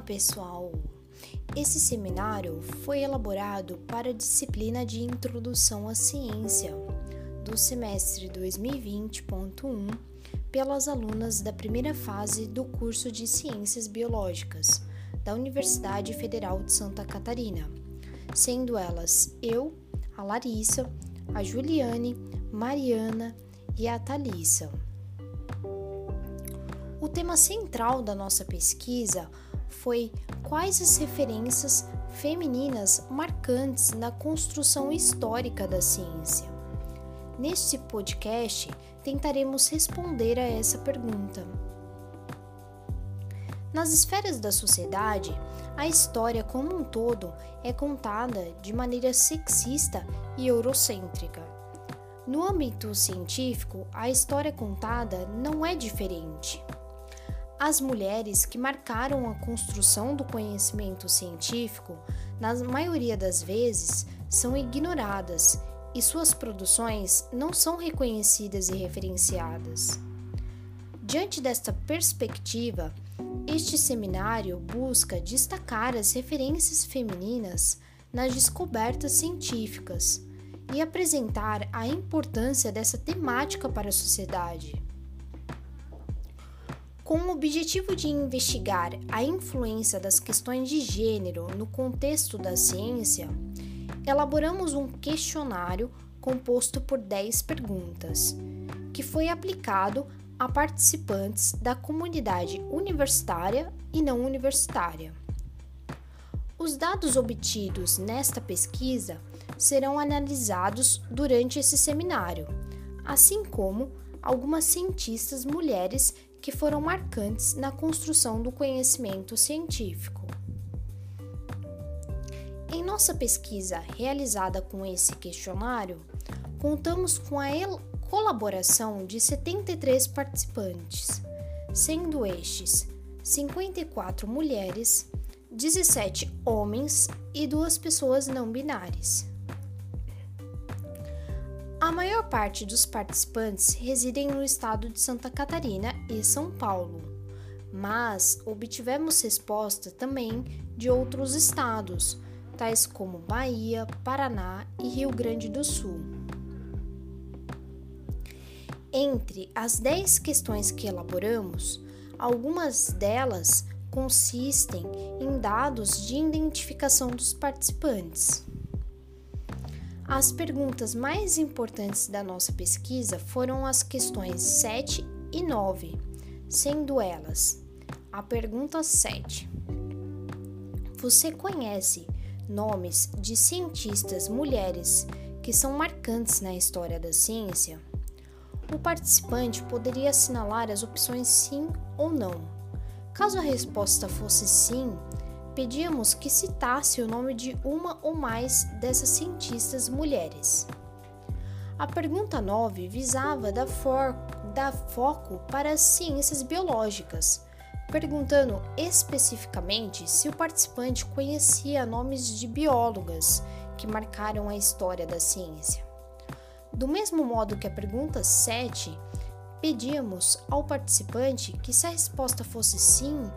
Olá, pessoal! Esse seminário foi elaborado para a disciplina de Introdução à Ciência do semestre 2020.1 pelas alunas da primeira fase do curso de Ciências Biológicas da Universidade Federal de Santa Catarina, sendo elas eu, a Larissa, a Juliane, Mariana e a Thalissa. O tema central da nossa pesquisa foi quais as referências femininas marcantes na construção histórica da ciência. Neste podcast, tentaremos responder a essa pergunta. Nas esferas da sociedade, a história como um todo é contada de maneira sexista e eurocêntrica. No âmbito científico, a história contada não é diferente. As mulheres que marcaram a construção do conhecimento científico, na maioria das vezes, são ignoradas e suas produções não são reconhecidas e referenciadas. Diante desta perspectiva, este seminário busca destacar as referências femininas nas descobertas científicas e apresentar a importância dessa temática para a sociedade. Com o objetivo de investigar a influência das questões de gênero no contexto da ciência, elaboramos um questionário composto por 10 perguntas, que foi aplicado a participantes da comunidade universitária e não universitária. Os dados obtidos nesta pesquisa serão analisados durante esse seminário, assim como algumas cientistas mulheres que foram marcantes na construção do conhecimento científico. Em nossa pesquisa realizada com esse questionário, contamos com a colaboração de 73 participantes, sendo estes 54 mulheres, 17 homens e duas pessoas não binárias. A maior parte dos participantes residem no estado de Santa Catarina e São Paulo, mas obtivemos resposta também de outros estados, tais como Bahia, Paraná e Rio Grande do Sul. Entre as 10 questões que elaboramos, algumas delas consistem em dados de identificação dos participantes. As perguntas mais importantes da nossa pesquisa foram as questões 7 e 9, sendo elas: a pergunta 7. Você conhece nomes de cientistas mulheres que são marcantes na história da ciência? O participante poderia assinalar as opções sim ou não. Caso a resposta fosse sim, pedíamos que citasse o nome de uma ou mais dessas cientistas mulheres. A pergunta 9 visava dar, for, dar foco para as ciências biológicas, perguntando especificamente se o participante conhecia nomes de biólogas que marcaram a história da ciência. Do mesmo modo que a pergunta 7, pedíamos ao participante que, se a resposta fosse sim,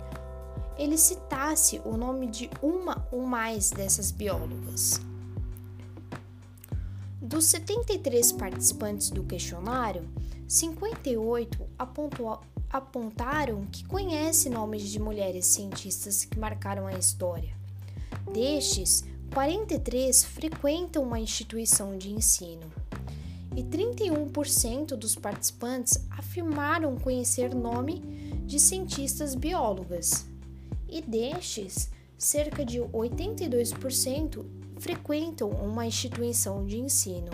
ele citasse o nome de uma ou mais dessas biólogas. Dos 73 participantes do questionário, 58 apontou, apontaram que conhecem nomes de mulheres cientistas que marcaram a história. Destes, 43 frequentam uma instituição de ensino e 31% dos participantes afirmaram conhecer nome de cientistas biólogas e destes, cerca de 82% frequentam uma instituição de ensino.